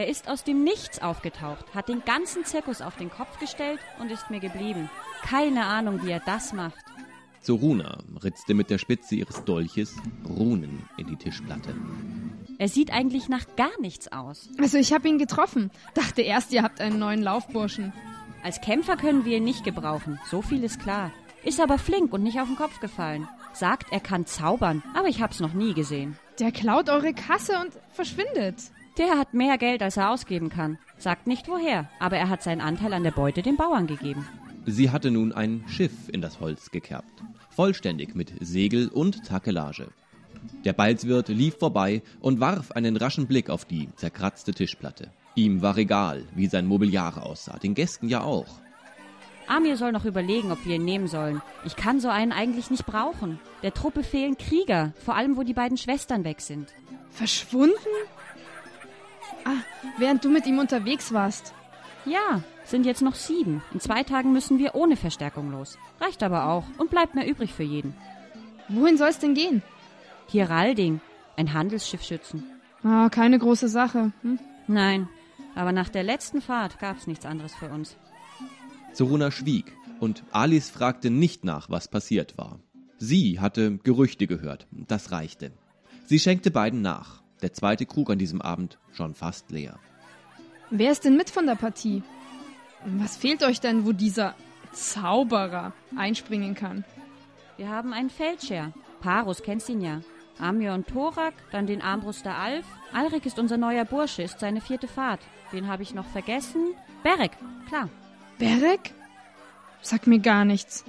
Er ist aus dem Nichts aufgetaucht, hat den ganzen Zirkus auf den Kopf gestellt und ist mir geblieben. Keine Ahnung, wie er das macht. Zoruna ritzte mit der Spitze ihres Dolches Runen in die Tischplatte. Er sieht eigentlich nach gar nichts aus. Also ich habe ihn getroffen. Dachte erst, ihr habt einen neuen Laufburschen. Als Kämpfer können wir ihn nicht gebrauchen, so viel ist klar. Ist aber flink und nicht auf den Kopf gefallen. Sagt, er kann zaubern, aber ich hab's noch nie gesehen. Der klaut eure Kasse und verschwindet. Der hat mehr Geld, als er ausgeben kann. Sagt nicht woher, aber er hat seinen Anteil an der Beute den Bauern gegeben. Sie hatte nun ein Schiff in das Holz gekerbt, vollständig mit Segel und Takelage. Der Balzwirt lief vorbei und warf einen raschen Blick auf die zerkratzte Tischplatte. Ihm war egal, wie sein Mobiliar aussah, den Gästen ja auch. Amir soll noch überlegen, ob wir ihn nehmen sollen. Ich kann so einen eigentlich nicht brauchen. Der Truppe fehlen Krieger, vor allem wo die beiden Schwestern weg sind. Verschwunden? Ah, während du mit ihm unterwegs warst. Ja, sind jetzt noch sieben. In zwei Tagen müssen wir ohne Verstärkung los. Reicht aber auch und bleibt mehr übrig für jeden. Wohin soll's denn gehen? Hiralding, ein Handelsschiff schützen. Ah, keine große Sache. Hm? Nein, aber nach der letzten Fahrt gab's nichts anderes für uns. Zoruna schwieg und Alice fragte nicht nach, was passiert war. Sie hatte Gerüchte gehört, das reichte. Sie schenkte beiden nach. Der zweite Krug an diesem Abend schon fast leer. Wer ist denn mit von der Partie? Was fehlt euch denn, wo dieser Zauberer einspringen kann? Wir haben einen Feldscher. Parus, kennst ihn ja. Amir und Thorak, dann den Armbruster Alf. Alrik ist unser neuer Bursche, ist seine vierte Fahrt. Wen habe ich noch vergessen? Berek, klar. Berek? Sag mir gar nichts.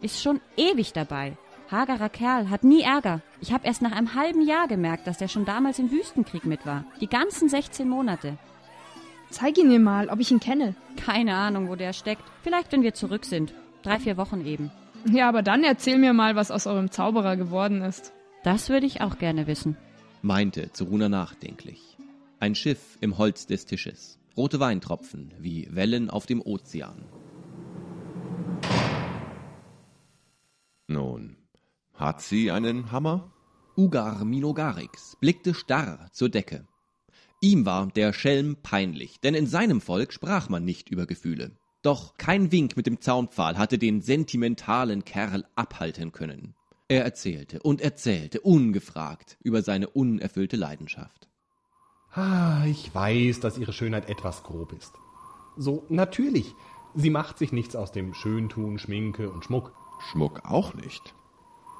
Ist schon ewig dabei. Hagerer Kerl, hat nie Ärger. Ich habe erst nach einem halben Jahr gemerkt, dass der schon damals im Wüstenkrieg mit war. Die ganzen 16 Monate. Zeig ihn mir mal, ob ich ihn kenne. Keine Ahnung, wo der steckt. Vielleicht, wenn wir zurück sind. Drei, vier Wochen eben. Ja, aber dann erzähl mir mal, was aus eurem Zauberer geworden ist. Das würde ich auch gerne wissen. meinte Zoruna nachdenklich. Ein Schiff im Holz des Tisches. Rote Weintropfen wie Wellen auf dem Ozean. Nun, hat sie einen Hammer? Ugar Minogarix blickte starr zur Decke. Ihm war der Schelm peinlich, denn in seinem Volk sprach man nicht über Gefühle. Doch kein Wink mit dem Zaunpfahl hatte den sentimentalen Kerl abhalten können. Er erzählte und erzählte ungefragt über seine unerfüllte Leidenschaft. Ah, ich weiß, dass ihre Schönheit etwas grob ist. So, natürlich. Sie macht sich nichts aus dem Schöntun, Schminke und Schmuck. Schmuck auch nicht.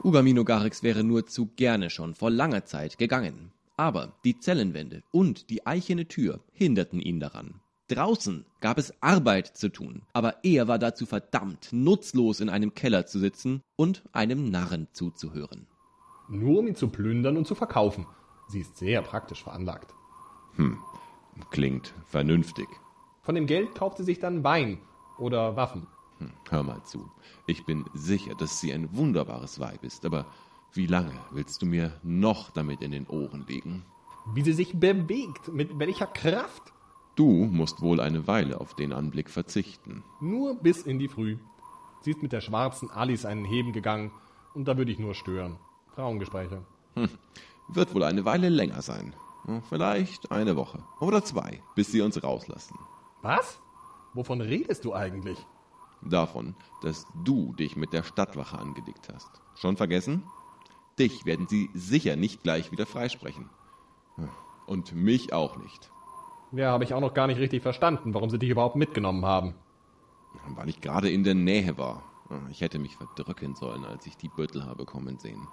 Ugar Minogarix wäre nur zu gerne schon vor langer Zeit gegangen. Aber die Zellenwände und die eichene Tür hinderten ihn daran. Draußen gab es Arbeit zu tun, aber er war dazu verdammt, nutzlos in einem Keller zu sitzen und einem Narren zuzuhören. Nur um ihn zu plündern und zu verkaufen. Sie ist sehr praktisch veranlagt. Klingt vernünftig. Von dem Geld kauft sie sich dann Wein oder Waffen. Hm, hör mal zu. Ich bin sicher, dass sie ein wunderbares Weib ist, aber wie lange willst du mir noch damit in den Ohren liegen? Wie sie sich bewegt, mit welcher Kraft. Du musst wohl eine Weile auf den Anblick verzichten. Nur bis in die Früh. Sie ist mit der schwarzen Alice einen Heben gegangen und da würde ich nur stören. Frauengespräche. Wird wohl eine Weile länger sein. Hm, Vielleicht eine Woche oder zwei, bis sie uns rauslassen. Was? Wovon redest du eigentlich? Davon, dass du dich mit der Stadtwache angedickt hast. Schon vergessen? Dich werden sie sicher nicht gleich wieder freisprechen. Und mich auch nicht. Ja, habe ich auch noch gar nicht richtig verstanden, warum sie dich überhaupt mitgenommen haben. Weil ich gerade in der Nähe war. Ich hätte mich verdrücken sollen, als ich die Büttel habe kommen sehen.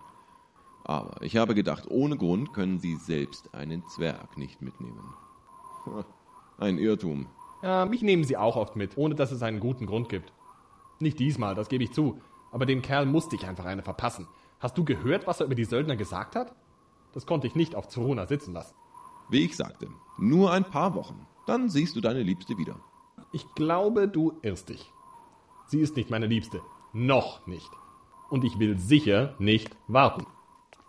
Aber ich habe gedacht, ohne Grund können sie selbst einen Zwerg nicht mitnehmen. Ein Irrtum. Ja, mich nehmen sie auch oft mit, ohne dass es einen guten Grund gibt. Nicht diesmal, das gebe ich zu. Aber dem Kerl musste ich einfach eine verpassen. Hast du gehört, was er über die Söldner gesagt hat? Das konnte ich nicht auf Zoruna sitzen lassen. Wie ich sagte, nur ein paar Wochen. Dann siehst du deine Liebste wieder. Ich glaube, du irrst dich. Sie ist nicht meine Liebste. Noch nicht. Und ich will sicher nicht warten.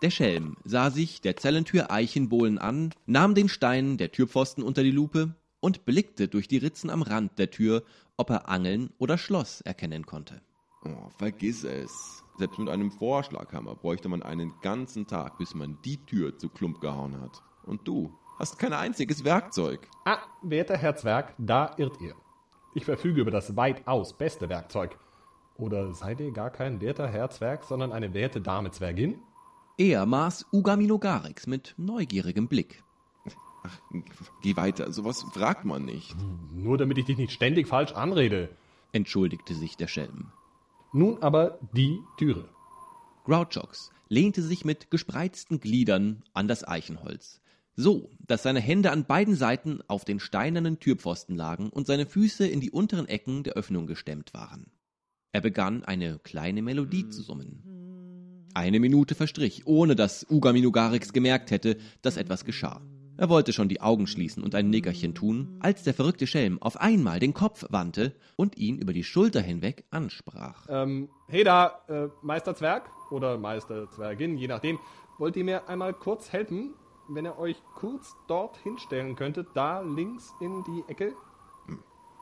Der Schelm sah sich der Zellentür Eichenbohlen an, nahm den Stein der Türpfosten unter die Lupe und blickte durch die Ritzen am Rand der Tür, ob er Angeln oder Schloss erkennen konnte. Oh, vergiss es. Selbst mit einem Vorschlaghammer bräuchte man einen ganzen Tag, bis man die Tür zu Klump gehauen hat. Und du hast kein einziges Werkzeug. Ah, werter Herr Zwerg, da irrt ihr. Ich verfüge über das weitaus beste Werkzeug. Oder seid ihr gar kein werter Herr Zwerg, sondern eine werte Dame Zwergin? Er maß Ugaminogarix mit neugierigem Blick. Ach, geh weiter, sowas fragt man nicht. Nur damit ich dich nicht ständig falsch anrede. entschuldigte sich der Schelm. Nun aber die Türe. Grouchox lehnte sich mit gespreizten Gliedern an das Eichenholz, so dass seine Hände an beiden Seiten auf den steinernen Türpfosten lagen und seine Füße in die unteren Ecken der Öffnung gestemmt waren. Er begann eine kleine Melodie zu summen. Eine Minute verstrich, ohne dass Ugaminogarix gemerkt hätte, dass etwas geschah. Er wollte schon die Augen schließen und ein Nickerchen tun, als der verrückte Schelm auf einmal den Kopf wandte und ihn über die Schulter hinweg ansprach. Ähm, hey da, äh, Meister Zwerg oder Meister Zwergin, je nachdem. Wollt ihr mir einmal kurz helfen, wenn ihr euch kurz dort hinstellen könntet, da links in die Ecke?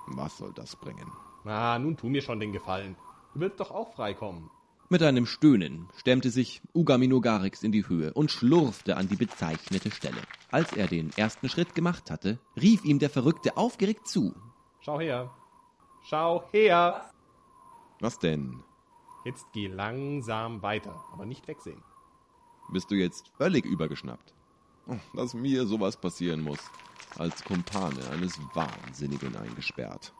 Was soll das bringen? Na, nun tu mir schon den Gefallen. Du willst doch auch freikommen. Mit einem Stöhnen stemmte sich Ugaminogarix in die Höhe und schlurfte an die bezeichnete Stelle. Als er den ersten Schritt gemacht hatte, rief ihm der Verrückte aufgeregt zu. Schau her. Schau her. Was denn? Jetzt geh langsam weiter, aber nicht wegsehen. Bist du jetzt völlig übergeschnappt? Dass mir sowas passieren muss. Als Kumpane eines Wahnsinnigen eingesperrt.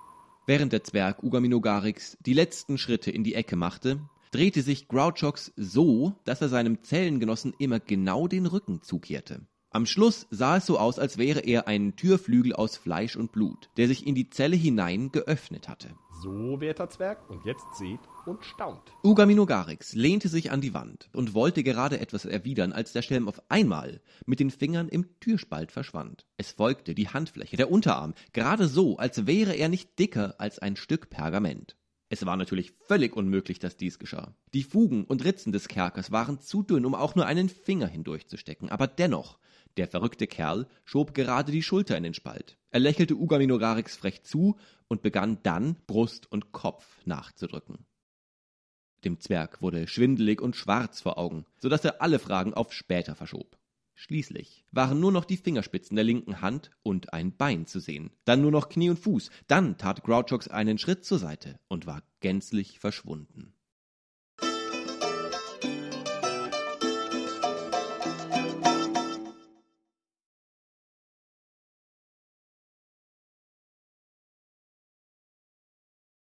Während der Zwerg Ugaminogarix die letzten Schritte in die Ecke machte, drehte sich Grouchox so, dass er seinem Zellengenossen immer genau den Rücken zukehrte. Am Schluss sah es so aus, als wäre er ein Türflügel aus Fleisch und Blut, der sich in die Zelle hinein geöffnet hatte. So, werter Zwerg, und jetzt seht und staunt. Ugaminogarix lehnte sich an die Wand und wollte gerade etwas erwidern, als der Schelm auf einmal mit den Fingern im Türspalt verschwand. Es folgte die Handfläche, der Unterarm, gerade so, als wäre er nicht dicker als ein Stück Pergament. Es war natürlich völlig unmöglich, dass dies geschah. Die Fugen und Ritzen des Kerkers waren zu dünn, um auch nur einen Finger hindurchzustecken, aber dennoch, der verrückte Kerl schob gerade die Schulter in den Spalt. Er lächelte Ugaminogarix frech zu und begann dann, Brust und Kopf nachzudrücken. Dem Zwerg wurde schwindelig und schwarz vor Augen, so dass er alle Fragen auf später verschob. Schließlich waren nur noch die Fingerspitzen der linken Hand und ein Bein zu sehen, dann nur noch Knie und Fuß, dann tat Grouchox einen Schritt zur Seite und war gänzlich verschwunden.